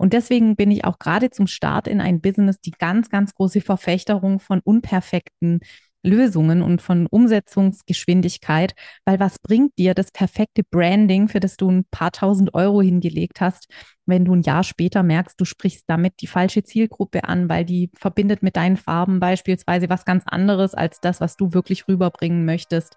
Und deswegen bin ich auch gerade zum Start in ein Business die ganz, ganz große Verfechterung von unperfekten Lösungen und von Umsetzungsgeschwindigkeit, weil was bringt dir das perfekte Branding, für das du ein paar tausend Euro hingelegt hast, wenn du ein Jahr später merkst, du sprichst damit die falsche Zielgruppe an, weil die verbindet mit deinen Farben beispielsweise was ganz anderes als das, was du wirklich rüberbringen möchtest.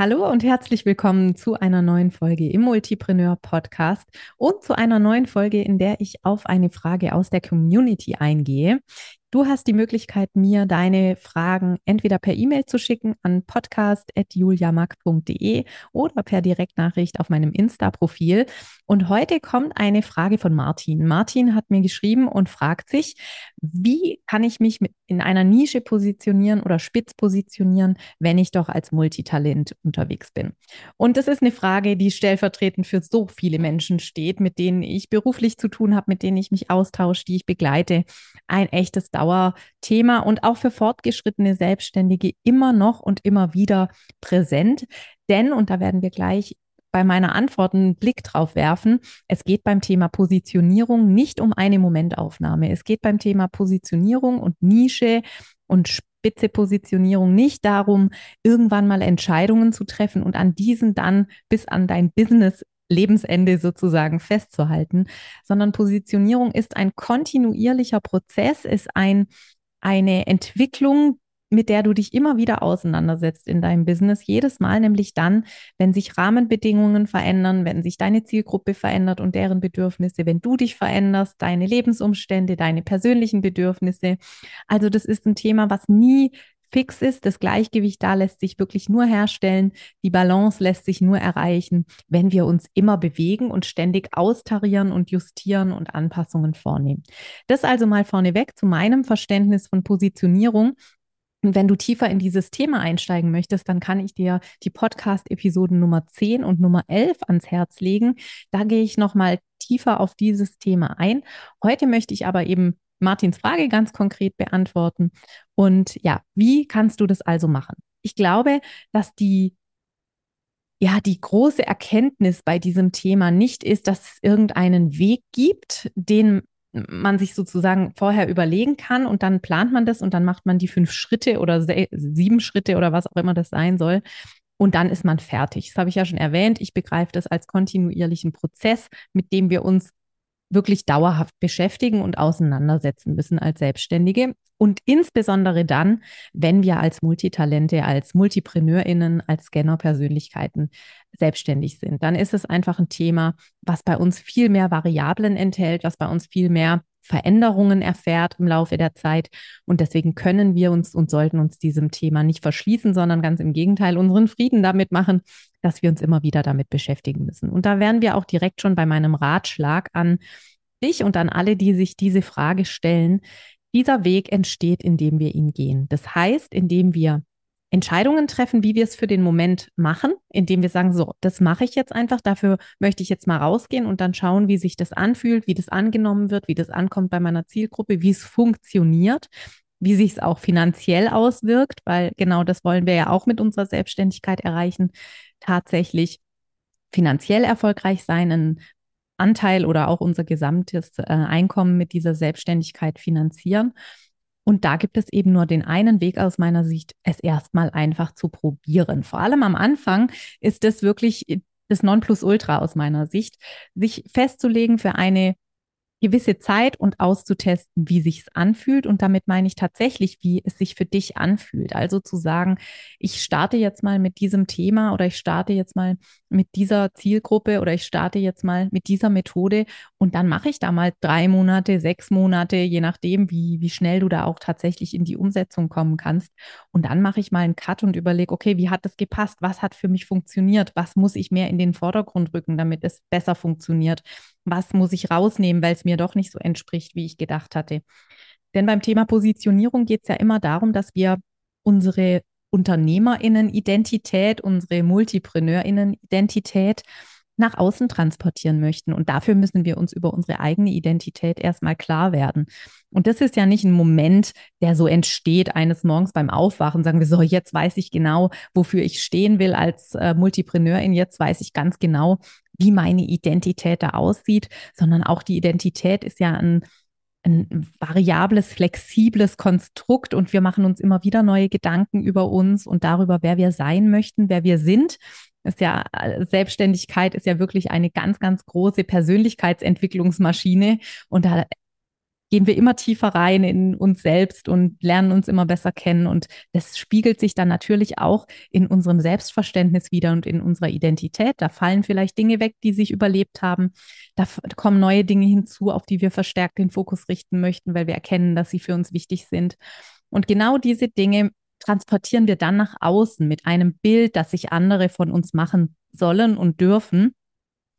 Hallo und herzlich willkommen zu einer neuen Folge im Multipreneur Podcast und zu einer neuen Folge, in der ich auf eine Frage aus der Community eingehe. Du hast die Möglichkeit, mir deine Fragen entweder per E-Mail zu schicken an podcast.juliamack.de oder per Direktnachricht auf meinem Insta-Profil. Und heute kommt eine Frage von Martin. Martin hat mir geschrieben und fragt sich, wie kann ich mich in einer Nische positionieren oder spitz positionieren, wenn ich doch als Multitalent unterwegs bin? Und das ist eine Frage, die stellvertretend für so viele Menschen steht, mit denen ich beruflich zu tun habe, mit denen ich mich austausche, die ich begleite. Ein echtes Dauerthema und auch für fortgeschrittene Selbstständige immer noch und immer wieder präsent. Denn, und da werden wir gleich bei meiner Antwort einen Blick drauf werfen. Es geht beim Thema Positionierung nicht um eine Momentaufnahme. Es geht beim Thema Positionierung und Nische und spitze Positionierung nicht darum, irgendwann mal Entscheidungen zu treffen und an diesen dann bis an dein Business Lebensende sozusagen festzuhalten, sondern Positionierung ist ein kontinuierlicher Prozess, ist ein, eine Entwicklung, mit der du dich immer wieder auseinandersetzt in deinem Business. Jedes Mal nämlich dann, wenn sich Rahmenbedingungen verändern, wenn sich deine Zielgruppe verändert und deren Bedürfnisse, wenn du dich veränderst, deine Lebensumstände, deine persönlichen Bedürfnisse. Also das ist ein Thema, was nie fix ist. Das Gleichgewicht da lässt sich wirklich nur herstellen. Die Balance lässt sich nur erreichen, wenn wir uns immer bewegen und ständig austarieren und justieren und Anpassungen vornehmen. Das also mal vorneweg zu meinem Verständnis von Positionierung. Und wenn du tiefer in dieses Thema einsteigen möchtest, dann kann ich dir die Podcast-Episoden Nummer 10 und Nummer 11 ans Herz legen. Da gehe ich nochmal tiefer auf dieses Thema ein. Heute möchte ich aber eben Martins Frage ganz konkret beantworten. Und ja, wie kannst du das also machen? Ich glaube, dass die ja, die große Erkenntnis bei diesem Thema nicht ist, dass es irgendeinen Weg gibt, den man sich sozusagen vorher überlegen kann und dann plant man das und dann macht man die fünf Schritte oder sieben Schritte oder was auch immer das sein soll. Und dann ist man fertig. Das habe ich ja schon erwähnt. Ich begreife das als kontinuierlichen Prozess, mit dem wir uns wirklich dauerhaft beschäftigen und auseinandersetzen müssen als Selbstständige. Und insbesondere dann, wenn wir als Multitalente, als Multipreneurinnen, als Scanner-Persönlichkeiten selbstständig sind, dann ist es einfach ein Thema, was bei uns viel mehr Variablen enthält, was bei uns viel mehr Veränderungen erfährt im Laufe der Zeit. Und deswegen können wir uns und sollten uns diesem Thema nicht verschließen, sondern ganz im Gegenteil unseren Frieden damit machen, dass wir uns immer wieder damit beschäftigen müssen. Und da wären wir auch direkt schon bei meinem Ratschlag an dich und an alle, die sich diese Frage stellen. Dieser Weg entsteht, indem wir ihn gehen. Das heißt, indem wir Entscheidungen treffen, wie wir es für den Moment machen, indem wir sagen, so, das mache ich jetzt einfach, dafür möchte ich jetzt mal rausgehen und dann schauen, wie sich das anfühlt, wie das angenommen wird, wie das ankommt bei meiner Zielgruppe, wie es funktioniert, wie sich es auch finanziell auswirkt, weil genau das wollen wir ja auch mit unserer Selbstständigkeit erreichen, tatsächlich finanziell erfolgreich sein, einen Anteil oder auch unser gesamtes äh, Einkommen mit dieser Selbstständigkeit finanzieren. Und da gibt es eben nur den einen Weg aus meiner Sicht, es erstmal einfach zu probieren. Vor allem am Anfang ist es wirklich das Nonplusultra aus meiner Sicht, sich festzulegen für eine gewisse Zeit und auszutesten, wie sich es anfühlt. Und damit meine ich tatsächlich, wie es sich für dich anfühlt. Also zu sagen, ich starte jetzt mal mit diesem Thema oder ich starte jetzt mal mit dieser Zielgruppe oder ich starte jetzt mal mit dieser Methode und dann mache ich da mal drei Monate, sechs Monate, je nachdem, wie, wie schnell du da auch tatsächlich in die Umsetzung kommen kannst. Und dann mache ich mal einen Cut und überlege, okay, wie hat das gepasst? Was hat für mich funktioniert? Was muss ich mehr in den Vordergrund rücken, damit es besser funktioniert? Was muss ich rausnehmen, weil es mir doch nicht so entspricht, wie ich gedacht hatte? Denn beim Thema Positionierung geht es ja immer darum, dass wir unsere Unternehmerinnen-Identität, unsere Multipreneurinnen-Identität nach außen transportieren möchten. Und dafür müssen wir uns über unsere eigene Identität erstmal klar werden. Und das ist ja nicht ein Moment, der so entsteht eines Morgens beim Aufwachen, sagen wir so, jetzt weiß ich genau, wofür ich stehen will als äh, Multipreneurin, jetzt weiß ich ganz genau, wie meine Identität da aussieht, sondern auch die Identität ist ja ein ein variables, flexibles Konstrukt und wir machen uns immer wieder neue Gedanken über uns und darüber, wer wir sein möchten, wer wir sind. Ist ja, Selbstständigkeit ist ja wirklich eine ganz, ganz große Persönlichkeitsentwicklungsmaschine und da gehen wir immer tiefer rein in uns selbst und lernen uns immer besser kennen. Und das spiegelt sich dann natürlich auch in unserem Selbstverständnis wieder und in unserer Identität. Da fallen vielleicht Dinge weg, die sich überlebt haben. Da kommen neue Dinge hinzu, auf die wir verstärkt den Fokus richten möchten, weil wir erkennen, dass sie für uns wichtig sind. Und genau diese Dinge transportieren wir dann nach außen mit einem Bild, das sich andere von uns machen sollen und dürfen.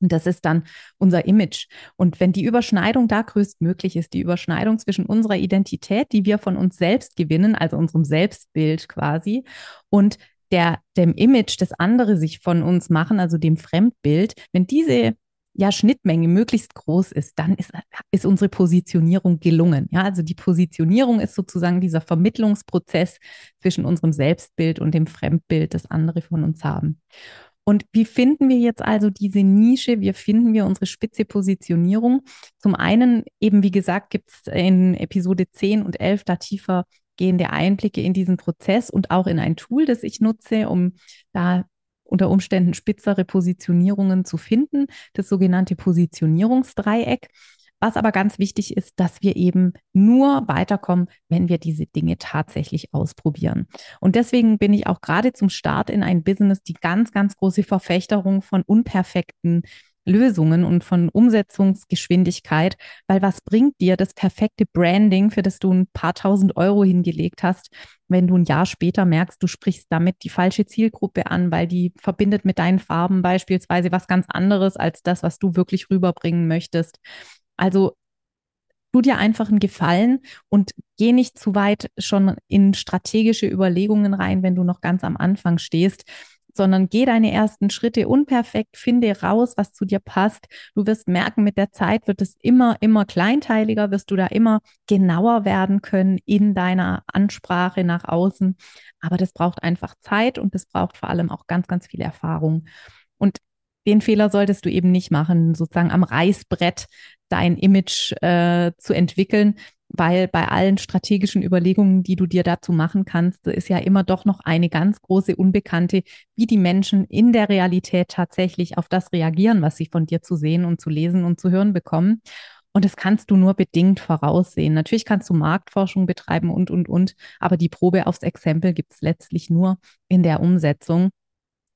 Und das ist dann unser Image. Und wenn die Überschneidung da größtmöglich ist, die Überschneidung zwischen unserer Identität, die wir von uns selbst gewinnen, also unserem Selbstbild quasi, und der, dem Image, das andere sich von uns machen, also dem Fremdbild, wenn diese ja, Schnittmenge möglichst groß ist, dann ist, ist unsere Positionierung gelungen. Ja, also die Positionierung ist sozusagen dieser Vermittlungsprozess zwischen unserem Selbstbild und dem Fremdbild, das andere von uns haben. Und wie finden wir jetzt also diese Nische? Wie finden wir unsere spitze Positionierung? Zum einen, eben wie gesagt, gibt es in Episode 10 und 11 da tiefer gehende Einblicke in diesen Prozess und auch in ein Tool, das ich nutze, um da unter Umständen spitzere Positionierungen zu finden, das sogenannte Positionierungsdreieck. Was aber ganz wichtig ist, dass wir eben nur weiterkommen, wenn wir diese Dinge tatsächlich ausprobieren. Und deswegen bin ich auch gerade zum Start in ein Business die ganz, ganz große Verfechterung von unperfekten Lösungen und von Umsetzungsgeschwindigkeit, weil was bringt dir das perfekte Branding, für das du ein paar tausend Euro hingelegt hast, wenn du ein Jahr später merkst, du sprichst damit die falsche Zielgruppe an, weil die verbindet mit deinen Farben beispielsweise was ganz anderes als das, was du wirklich rüberbringen möchtest. Also tu dir einfach einen Gefallen und geh nicht zu weit schon in strategische Überlegungen rein, wenn du noch ganz am Anfang stehst, sondern geh deine ersten Schritte unperfekt, finde raus, was zu dir passt. Du wirst merken, mit der Zeit wird es immer, immer kleinteiliger, wirst du da immer genauer werden können in deiner Ansprache nach außen. Aber das braucht einfach Zeit und das braucht vor allem auch ganz, ganz viel Erfahrung. Und den Fehler solltest du eben nicht machen, sozusagen am Reißbrett dein Image äh, zu entwickeln, weil bei allen strategischen Überlegungen, die du dir dazu machen kannst, ist ja immer doch noch eine ganz große Unbekannte, wie die Menschen in der Realität tatsächlich auf das reagieren, was sie von dir zu sehen und zu lesen und zu hören bekommen. Und das kannst du nur bedingt voraussehen. Natürlich kannst du Marktforschung betreiben und, und, und, aber die Probe aufs Exempel gibt es letztlich nur in der Umsetzung.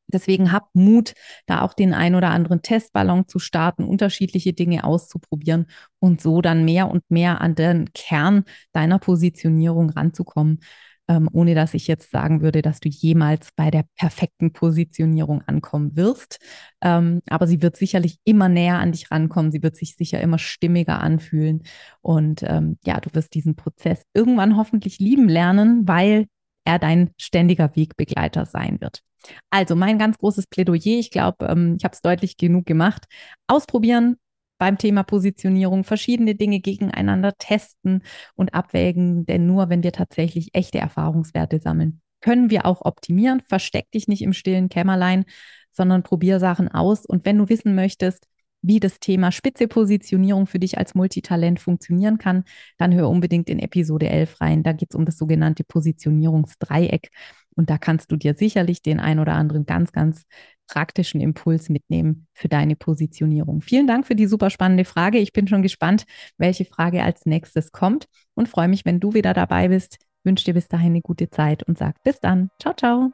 Deswegen hab Mut, da auch den ein oder anderen Testballon zu starten, unterschiedliche Dinge auszuprobieren und so dann mehr und mehr an den Kern deiner Positionierung ranzukommen, ähm, ohne dass ich jetzt sagen würde, dass du jemals bei der perfekten Positionierung ankommen wirst. Ähm, aber sie wird sicherlich immer näher an dich rankommen. Sie wird sich sicher immer stimmiger anfühlen. Und ähm, ja, du wirst diesen Prozess irgendwann hoffentlich lieben lernen, weil er dein ständiger Wegbegleiter sein wird. Also mein ganz großes Plädoyer, ich glaube, ähm, ich habe es deutlich genug gemacht. Ausprobieren beim Thema Positionierung, verschiedene Dinge gegeneinander testen und abwägen, denn nur wenn wir tatsächlich echte Erfahrungswerte sammeln, können wir auch optimieren. Versteck dich nicht im stillen Kämmerlein, sondern probier Sachen aus. Und wenn du wissen möchtest, wie das Thema spitze Positionierung für dich als Multitalent funktionieren kann, dann hör unbedingt in Episode 11 rein. Da geht es um das sogenannte Positionierungsdreieck. Und da kannst du dir sicherlich den ein oder anderen ganz, ganz praktischen Impuls mitnehmen für deine Positionierung. Vielen Dank für die super spannende Frage. Ich bin schon gespannt, welche Frage als nächstes kommt und freue mich, wenn du wieder dabei bist. Wünsche dir bis dahin eine gute Zeit und sag bis dann. Ciao, ciao.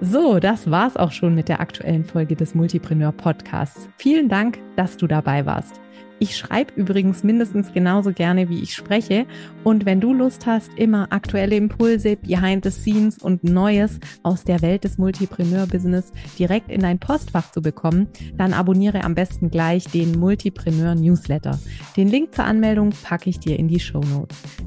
So, das war's auch schon mit der aktuellen Folge des Multipreneur Podcasts. Vielen Dank, dass du dabei warst. Ich schreibe übrigens mindestens genauso gerne, wie ich spreche. Und wenn du Lust hast, immer aktuelle Impulse, Behind the Scenes und Neues aus der Welt des Multipreneur-Business direkt in dein Postfach zu bekommen, dann abonniere am besten gleich den Multipreneur Newsletter. Den Link zur Anmeldung packe ich dir in die Show Notes.